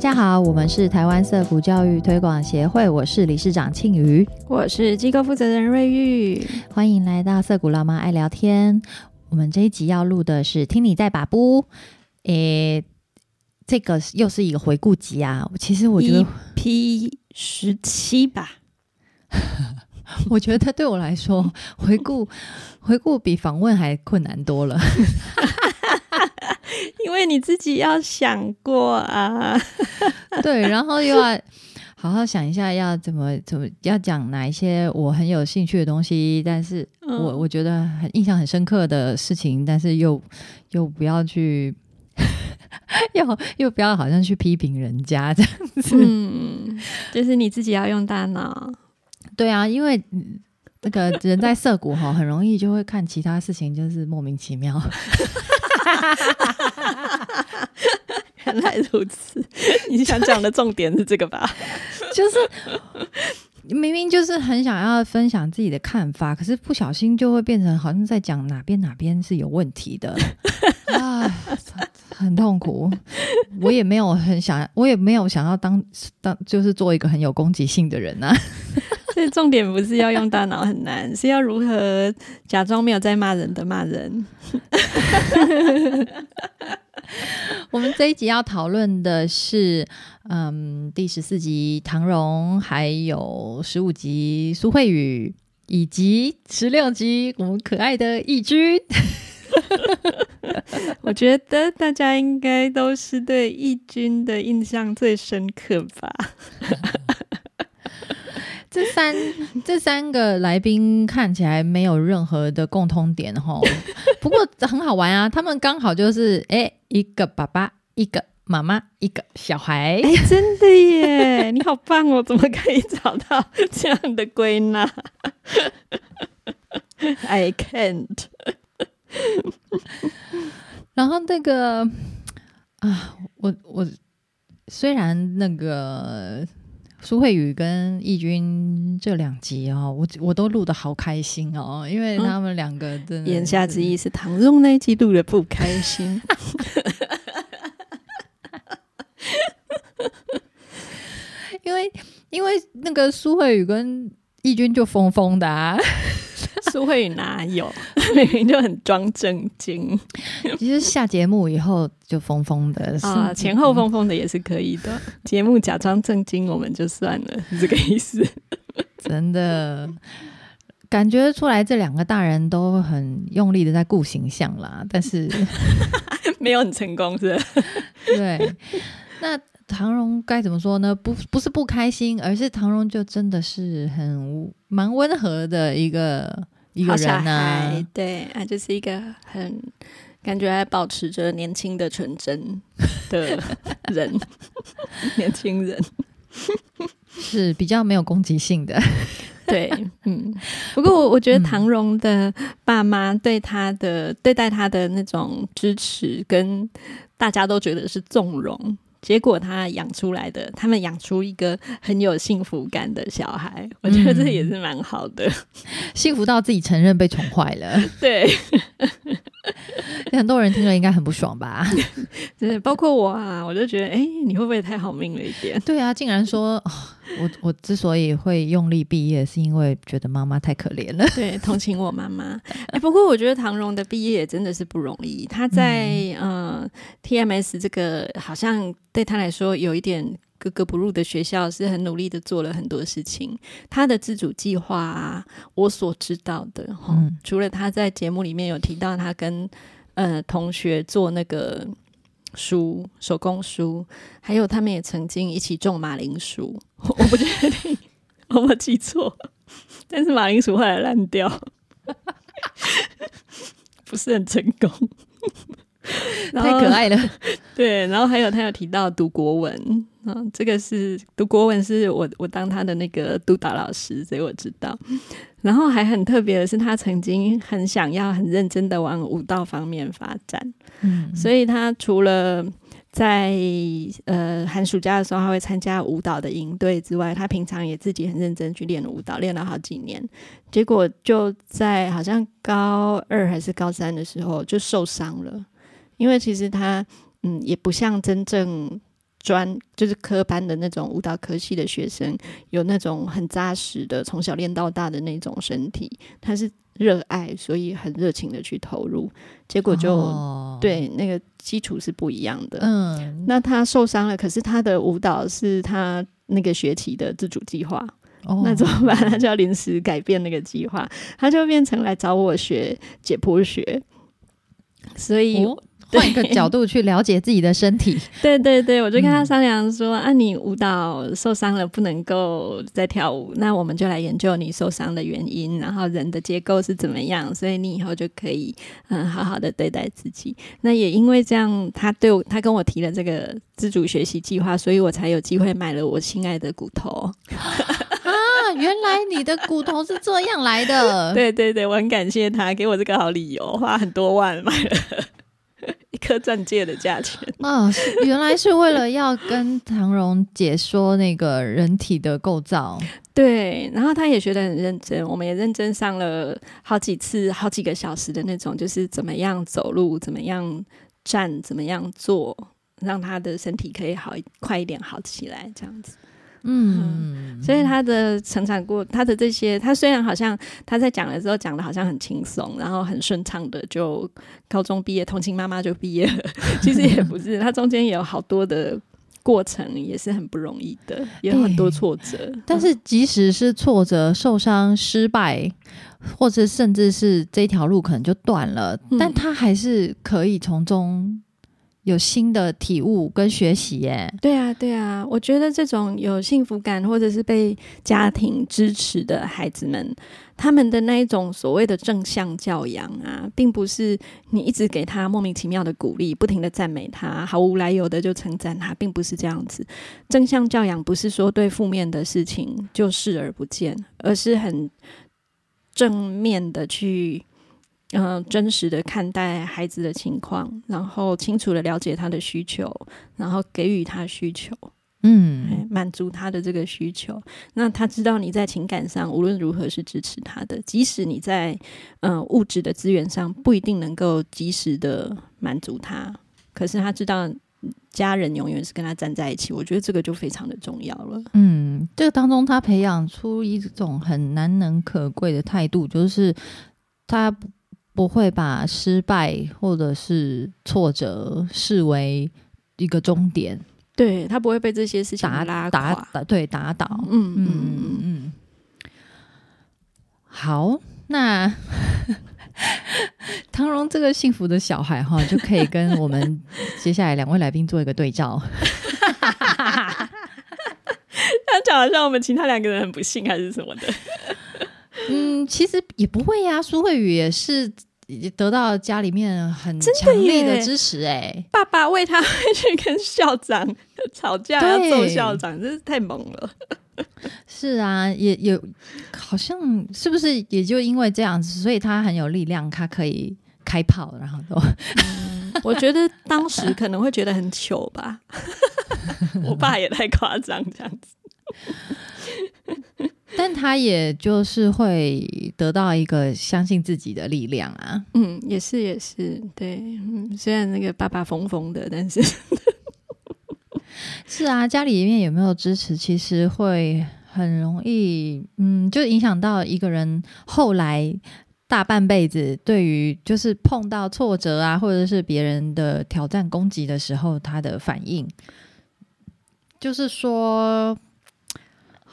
家好，我们是台湾色谷教育推广协会，我是理事长庆瑜，我是机构负责人瑞玉，欢迎来到色谷老妈爱聊天。我们这一集要录的是听你在把不，诶，这个又是一个回顾集啊。其实我觉得 P 十七吧，我觉得对我来说，回顾回顾比访问还困难多了。你自己要想过啊，对，然后又要好好想一下要怎么怎么要讲哪一些我很有兴趣的东西，但是我我觉得很印象很深刻的事情，但是又又不要去，又又不要好像去批评人家这样子，嗯，就是你自己要用大脑，对啊，因为那个人在涩谷哈，很容易就会看其他事情，就是莫名其妙。原来如此，你想讲的重点是这个吧？就是明明就是很想要分享自己的看法，可是不小心就会变成好像在讲哪边哪边是有问题的啊，很痛苦。我也没有很想，我也没有想要当当，就是做一个很有攻击性的人啊。所以重点不是要用大脑很难，是要如何假装没有在骂人的骂人。我们这一集要讨论的是，嗯，第十四集唐荣，还有十五集苏慧宇，以及十六集我们可爱的义军。我觉得大家应该都是对义军的印象最深刻吧。这三这三个来宾看起来没有任何的共通点哈，不过很好玩啊。他们刚好就是哎，一个爸爸，一个妈妈，一个小孩。哎，真的耶！你好棒哦，怎么可以找到这样的归纳？I can't。然后那个啊，我我虽然那个。苏慧宇跟义军这两集哦，我我都录的好开心哦，因为他们两个真的言下之意是唐荣那一集录的不开心，因为因为那个苏慧宇跟义军就疯疯的啊。苏慧宇哪有？明明就很装正经。其实下节目以后就疯疯的啊，前后疯疯的也是可以的。节目假装正经，我们就算了，是这个意思。真的感觉出来，这两个大人都很用力的在顾形象啦，但是 没有很成功，是？对。那唐荣该怎么说呢？不，不是不开心，而是唐荣就真的是很蛮温和的一个。一个人呢？对啊，就是一个很感觉还保持着年轻的纯真的人，年轻人是比较没有攻击性的。对，嗯。不过我我觉得唐荣的爸妈对他的对待他的那种支持，跟大家都觉得是纵容。结果他养出来的，他们养出一个很有幸福感的小孩，我觉得这也是蛮好的，幸福到自己承认被宠坏了。对，很多人听了应该很不爽吧？对，包括我啊，我就觉得，哎，你会不会太好命了一点？对啊，竟然说。我我之所以会用力毕业，是因为觉得妈妈太可怜了，对，同情我妈妈。哎，不过我觉得唐荣的毕业也真的是不容易。他在呃 TMS 这个好像对他来说有一点格格不入的学校，是很努力的做了很多事情。他的自主计划啊，我所知道的哈，除了他在节目里面有提到他跟呃同学做那个。书手工书，还有他们也曾经一起种马铃薯，我不确定我没记错，但是马铃薯后来烂掉，不是很成功，太可爱了。对，然后还有他有提到读国文，嗯，这个是读国文是我我当他的那个督导老师，所以我知道。然后还很特别的是，他曾经很想要很认真的往舞蹈方面发展，嗯，所以他除了在呃寒暑假的时候，他会参加舞蹈的营队之外，他平常也自己很认真去练舞蹈，练了好几年。结果就在好像高二还是高三的时候就受伤了，因为其实他嗯也不像真正专就是科班的那种舞蹈科系的学生，有那种很扎实的从小练到大的那种身体，他是热爱，所以很热情的去投入，结果就、哦，对那个基础是不一样的。嗯，那他受伤了，可是他的舞蹈是他那个学期的自主计划，哦那怎么办？他就要临时改变那个计划，他就变成来找我学解剖学。所以，哦换一个角度去了解自己的身体，对对对，我就跟他嗯商量说：“啊，你舞蹈受伤了，不能够再跳舞，那我们就来研究你受伤的原因，然后人的结构是怎么样，所以你以后就可以嗯好好的对待自己。那也因为这样，他对我，他跟我提了这个自主学习计划，所以我才有机会买了我心爱的骨头。啊，原来你的骨头是这样来的。对对对，我很感谢他给我这个好理由，花很多万买了一颗钻戒的价钱。啊，是原来是为了要跟唐荣解说那个人体的构造。对，然后他也学得很认真，我们也认真上了好几次、好几个小时的那种，就是怎么样走路，怎么样站，怎么样坐，让他的身体可以好快一点好起来，这样子。嗯，所以他的成长过，他的这些，他虽然好像他在讲的时候讲的好像很轻松，然后很顺畅的就高中毕业，同情妈妈就毕业了，其实也不是，他中间也有好多的过程，也是很不容易的，也有很多挫折。但是即使是挫折、受伤、失败，或者甚至是这条路可能就断了，嗯。但他还是可以从中有新的体悟跟学习耶。对啊，对啊，我觉得这种有幸福感或者是被家庭支持的孩子们，他们的那一种所谓的正向教养啊，并不是你一直给他莫名其妙的鼓励，不停的赞美他，毫无来由的就称赞他，并不是这样子。正向教养不是说对负面的事情就视而不见，而是很正面的去。嗯、真实的看待孩子的情况，然后清楚的了解他的需求，然后给予他需求，嗯哎满足他的这个需求。那他知道你在情感上无论如何是支持他的，即使你在嗯、呃物质的资源上不一定能够及时的满足他，可是他知道家人永远是跟他站在一起。我觉得这个就非常的重要了。嗯，这个当中他培养出一种很难能可贵的态度，就是他不不会把失败或者是挫折视为一个终点，对他不会被这些事情打拉。打打对打倒。嗯嗯嗯嗯嗯嗯，好，那唐荣这个幸福的小孩哈，就可以跟我们接下来两位来宾做一个对照。他讲的像我们其他两个人很不幸还是什么的。嗯，其实也不会呀、苏慧宇也是得到家里面很强力的支持哎、爸爸为他会去跟校长 吵架，要揍校长，真是太猛了。是啊，也有好像是不是也就因为这样子，所以他很有力量，他可以开炮，然后都我觉得当时可能会觉得很糗吧，我爸也太夸张这样子。但他也就是会得到一个相信自己的力量啊。嗯，也是也是，对，嗯，虽然那个爸爸疯疯的，但是是啊，家里面有没有支持，其实会很容易，嗯，就影响到一个人后来大半辈子对于就是碰到挫折啊，或者是别人的挑战攻击的时候，他的反应，就是说，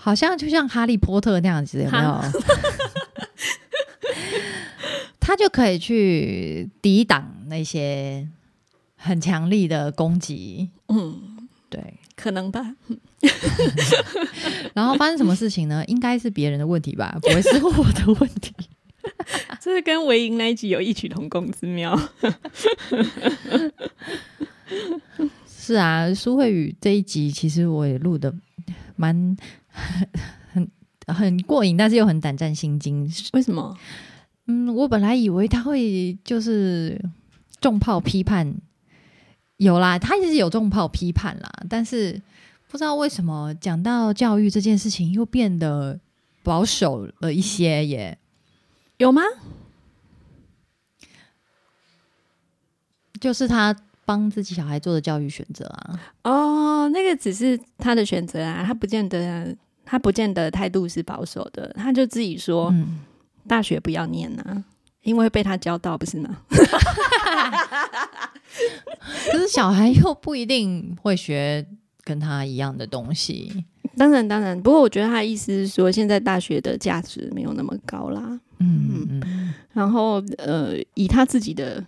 好像就像哈利波特那样子，有没有？他就可以去抵挡那些很强力的攻击，嗯，对。可能吧。然后发生什么事情呢？应该是别人的问题吧，不会是我的问题。这是跟维营那一集有异曲同工之妙。是啊，苏慧宇这一集其实我也录的蛮 很很过瘾，但是又很胆战心惊。为什么？嗯，我本来以为他会就是重炮批判，有啦，他也是有重炮批判啦，但是不知道为什么讲到教育这件事情又变得保守了一些耶。有吗？就是他帮自己小孩做的教育选择啊。哦，那个只是他的选择啊，他不见得，他不见得态度是保守的，他就自己说，嗯，大学不要念啊，因为被他教到，不是吗？可是小孩又不一定会学跟他一样的东西。当然，当然，不过我觉得他的意思是说，现在大学的价值没有那么高啦。嗯嗯嗯，然后，呃，以他自己的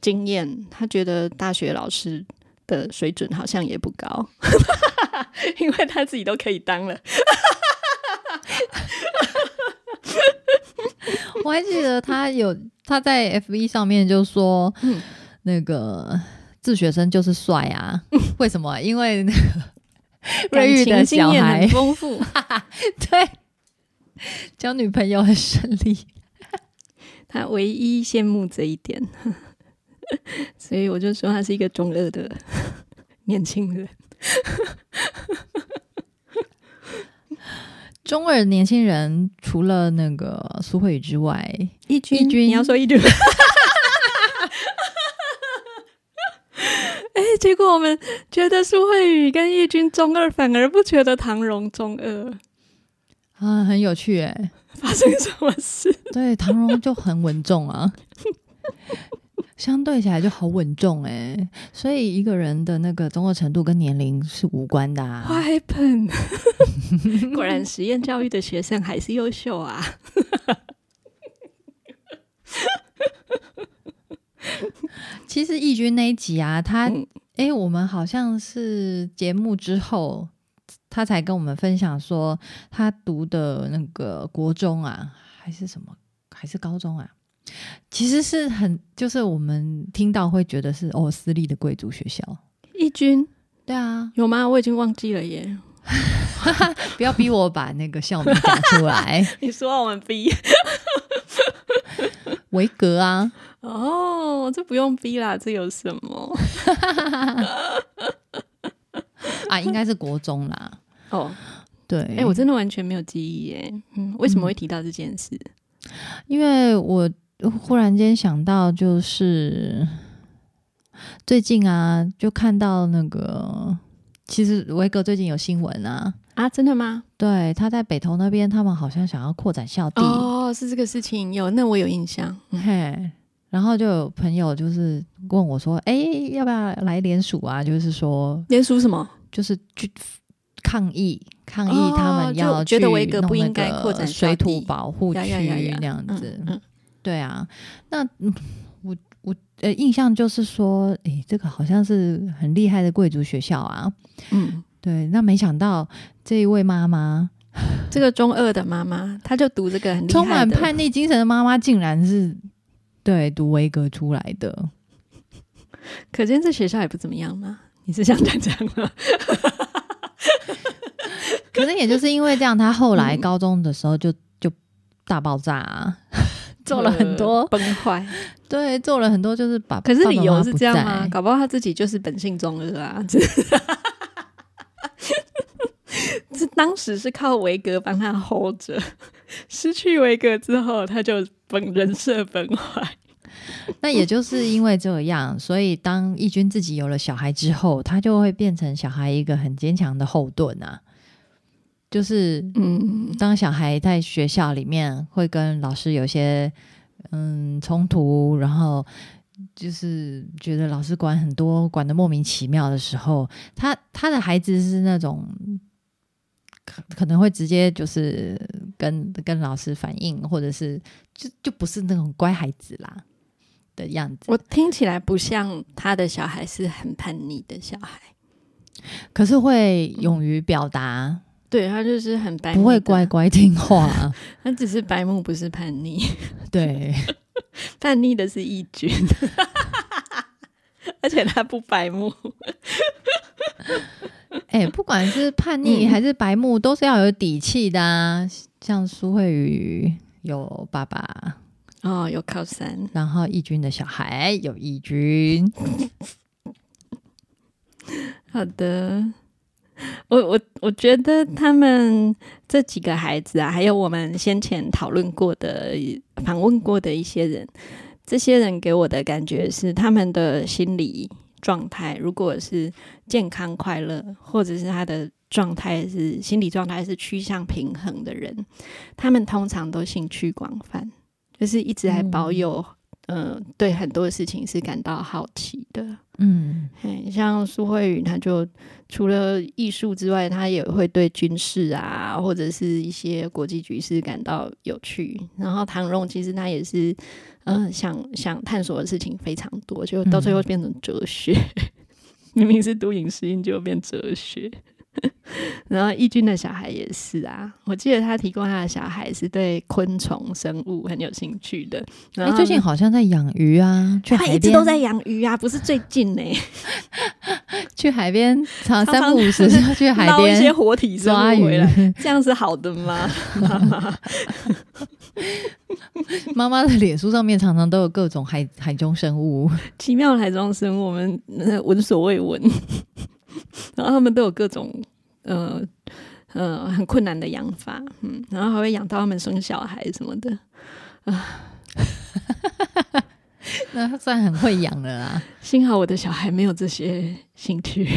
经验，他觉得大学老师的水准好像也不高，因为他自己都可以当了。我还记得他有他在 FV 上面就说，嗯那个自学生就是帅啊，为什么？因为那个 感瑞玉的情经验小孩很丰富，对交女朋友很顺利。他唯一羡慕这一点，所以我就说他是一个中二的 年轻人。中二年轻人除了那个苏慧宇之外，义军，你要说义军。哎、结果我们觉得苏慧宇跟义军中二，反而不觉得唐荣中二，啊，很有趣哎。发生什么事？对，唐荣就很稳重啊，相对起来就好稳重哎。所以一个人的那个综合程度跟年龄是无关的啊。What happened？果然实验教育的学生还是优秀啊！其实义军那一集啊，他嗯诶，我们好像是节目之后，他才跟我们分享说，他读的那个国中啊，还是什么，还是高中啊，其实是很，就是我们听到会觉得是哦，私立的贵族学校。义军对啊，有吗？我已经忘记了耶。不要逼我把那个校名讲出来，你说我们逼维格啊，哦，这不用逼啦，这有什么？啊，应该是国中啦。哦，对，哎、我真的完全没有记忆耶。嗯，为什么会提到这件事？因为我忽然间想到，就是最近啊，就看到那个，其实维格最近有新闻啊，啊，真的吗？对，他在北投那边，他们好像想要扩展校地，哦，是这个事情有，那我有印象。嗯嘿，然后就有朋友就是问我说，哎、要不要来联署啊？就是说，联署什么？就是去抗议。抗议哦他们就要去觉得维格不应该个扩展水土保护呀区那样嗯子，嗯对啊，那嗯我我呃印象就是说，诶，这个好像是很厉害的贵族学校啊。嗯，对，那没想到这一位妈妈，这个中二的妈妈，她就读这个很充满叛逆精神的妈妈，竟然是对读维格出来的。可见这学校也不怎么样嘛。你是想讲这样吗？可能也就是因为这样，她后来嗯高中的时候就就大爆炸、啊，做了很多，呃崩坏。对，做了很多，就是把可是理由是这样吗？搞不好他自己就是本性中二啊。这 这当时是靠维格帮他 hold 着，失去维格之后，他就本人设崩坏。那也就是因为这样，所以当义军自己有了小孩之后，他就会变成小孩一个很坚强的后盾啊。就是嗯，当小孩在学校里面会跟老师有些嗯冲突，然后就是觉得老师管很多，管的莫名其妙的时候，他他的孩子是那种可可能会直接就是跟跟老师反映，或者是就就不是那种乖孩子啦的样子。我听起来不像他的小孩是很叛逆的小孩，可是会勇于表达，对他就是很白，不会乖，乖听话。他只是白目，不是叛逆。对，叛逆的是义军，而且他不白目。哎、不管是叛逆嗯还是白目，都是要有底气的啊。像苏慧宇有爸爸，哦，有靠山，然后义军的小孩有义军，好的。我我我觉得他们这几个孩子啊，还有我们先前讨论过的、访问过的一些人，这些人给我的感觉是，他们的心理状态，如果是健康快乐，或者是他的状态是心理状态是趋向平衡的人，他们通常都兴趣广泛，就是一直还保有。嗯，对很多事情是感到好奇的。嗯，像苏慧宇，他就除了艺术之外，他也会对军事啊，或者是一些国际局势感到有趣。然后唐荣其实他也是，嗯，想想探索的事情非常多，就到最后变成哲学。明明是读影视音，就变哲学。然后义军的小孩也是啊，我记得他提供他的小孩是对昆虫生物很有兴趣的。哎，最近好像在养鱼啊，他一直都在养鱼啊，不是最近呢。去海边，常三不五时 去海边捞一些活体抓鱼，这样是好的吗？妈妈，妈妈的脸书上面常常都有各种海海中生物，奇妙的海中生物，我们闻所未闻。然后他们都有各种呃呃很困难的养法，嗯，然后还会养到他们生小孩什么的啊，那算很会养了啦。幸好我的小孩没有这些兴趣，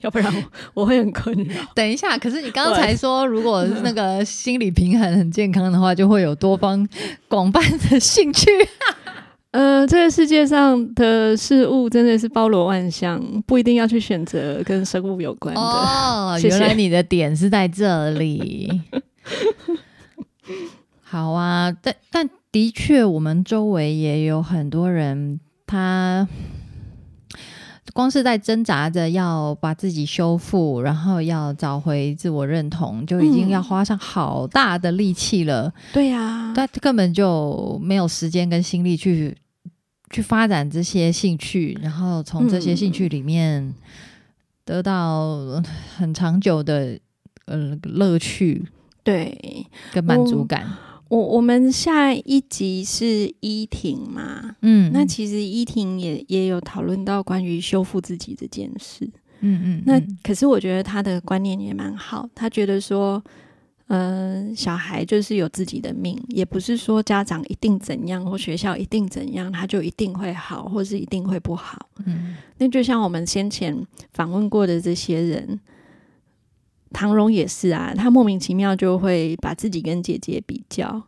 要不然我 会很困扰。等一下，可是你刚才说，如果那个心理平衡很健康的话，就会有多方广泛的兴趣。呃，这个世界上的事物真的是包罗万象，不一定要去选择跟生物有关的。哦，原来你的点是在这里。好啊，但但的确，我们周围也有很多人，他光是在挣扎着要把自己修复，然后要找回自我认同，就已经要花上好大的力气了。对呀，他根本就没有时间跟心力去。去发展这些兴趣，然后从这些兴趣里面得到很长久的呃乐趣，对，跟满足感。我我们下一集是依婷嘛，嗯，那其实依婷也也有讨论到关于修复自己这件事，嗯嗯，那可是我觉得他的观念也蛮好，他觉得说。嗯，小孩就是有自己的命，也不是说家长一定怎样或学校一定怎样，他就一定会好，或是一定会不好。嗯，那就像我们先前访问过的这些人，唐荣也是啊，他莫名其妙就会把自己跟姐姐比较，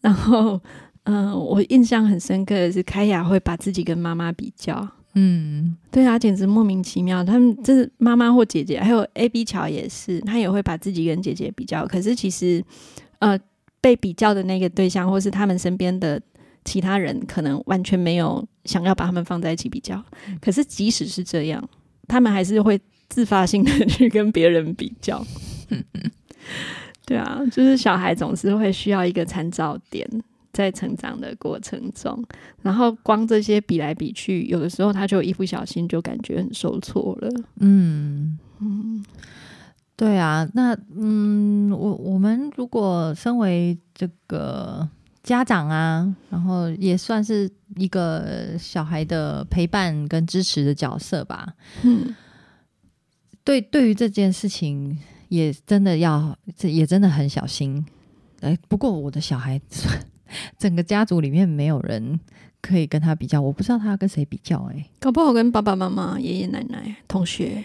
然后，嗯，我印象很深刻的是开雅会把自己跟妈妈比较。嗯，对啊，简直莫名其妙。他们这是妈妈或姐姐，还有 A B 乔也是，他也会把自己跟姐姐比较。可是其实，呃，被比较的那个对象，或是他们身边的其他人，可能完全没有想要把他们放在一起比较。可是即使是这样，他们还是会自发性的去跟别人比较。对啊，就是小孩总是会需要一个参照点。在成长的过程中，然后光这些比来比去，有的时候他就一不小心就感觉很受挫了。嗯嗯，对啊，那嗯，我我们如果身为这个家长啊，然后也算是一个小孩的陪伴跟支持的角色吧。嗯，对，对于这件事情，也真的要，这也真的很小心。哎，不过我的小孩。整个家族里面没有人可以跟他比较，我不知道他要跟谁比较哎，搞不好跟爸爸妈妈、爷爷奶奶、同学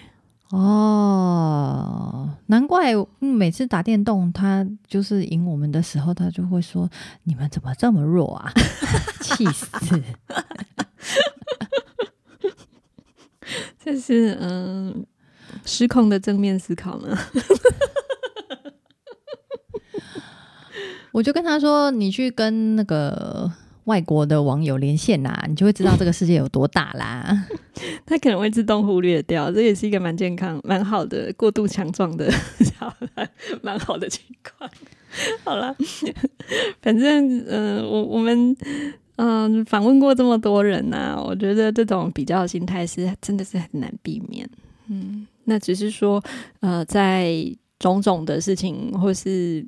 哦，难怪每次打电动他就是赢我们的时候，他就会说：“你们怎么这么弱啊？” 气死！这是嗯，失控的正面思考呢。我就跟他说：“你去跟那个外国的网友连线呐，你就会知道这个世界有多大啦。”他可能会自动忽略掉，这也是一个蛮健康、蛮好的、过度强壮的，蛮好的情况。好了，反正嗯，我我们嗯访问过这么多人呐，我觉得这种比较心态是真的是很难避免。嗯，那只是说呃，在种种的事情或是。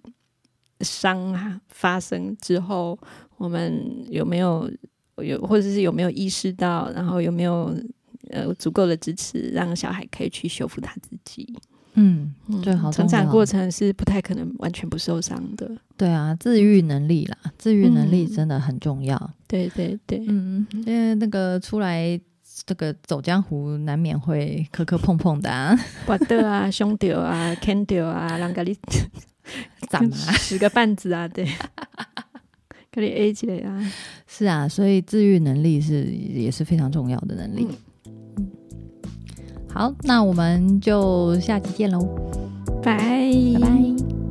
伤发生之后，我们有没有有，或者是有没有意识到，然后有没有呃足够的支持，让小孩可以去修复他自己？嗯，最好成长过程是不太可能完全不受伤的。对啊，自愈能力啦，自愈能力真的很重要。对对对，嗯，因为那个出来这个走江湖难免会磕磕碰碰的啊，拔掉啊，兄弟啊，，Candy 啊，让给你 怎么啊？十个半子啊，对，给你 A 起来啊，是啊，所以自愈能力是也是非常重要的能力。嗯好，那我们就下期见喽，拜拜拜。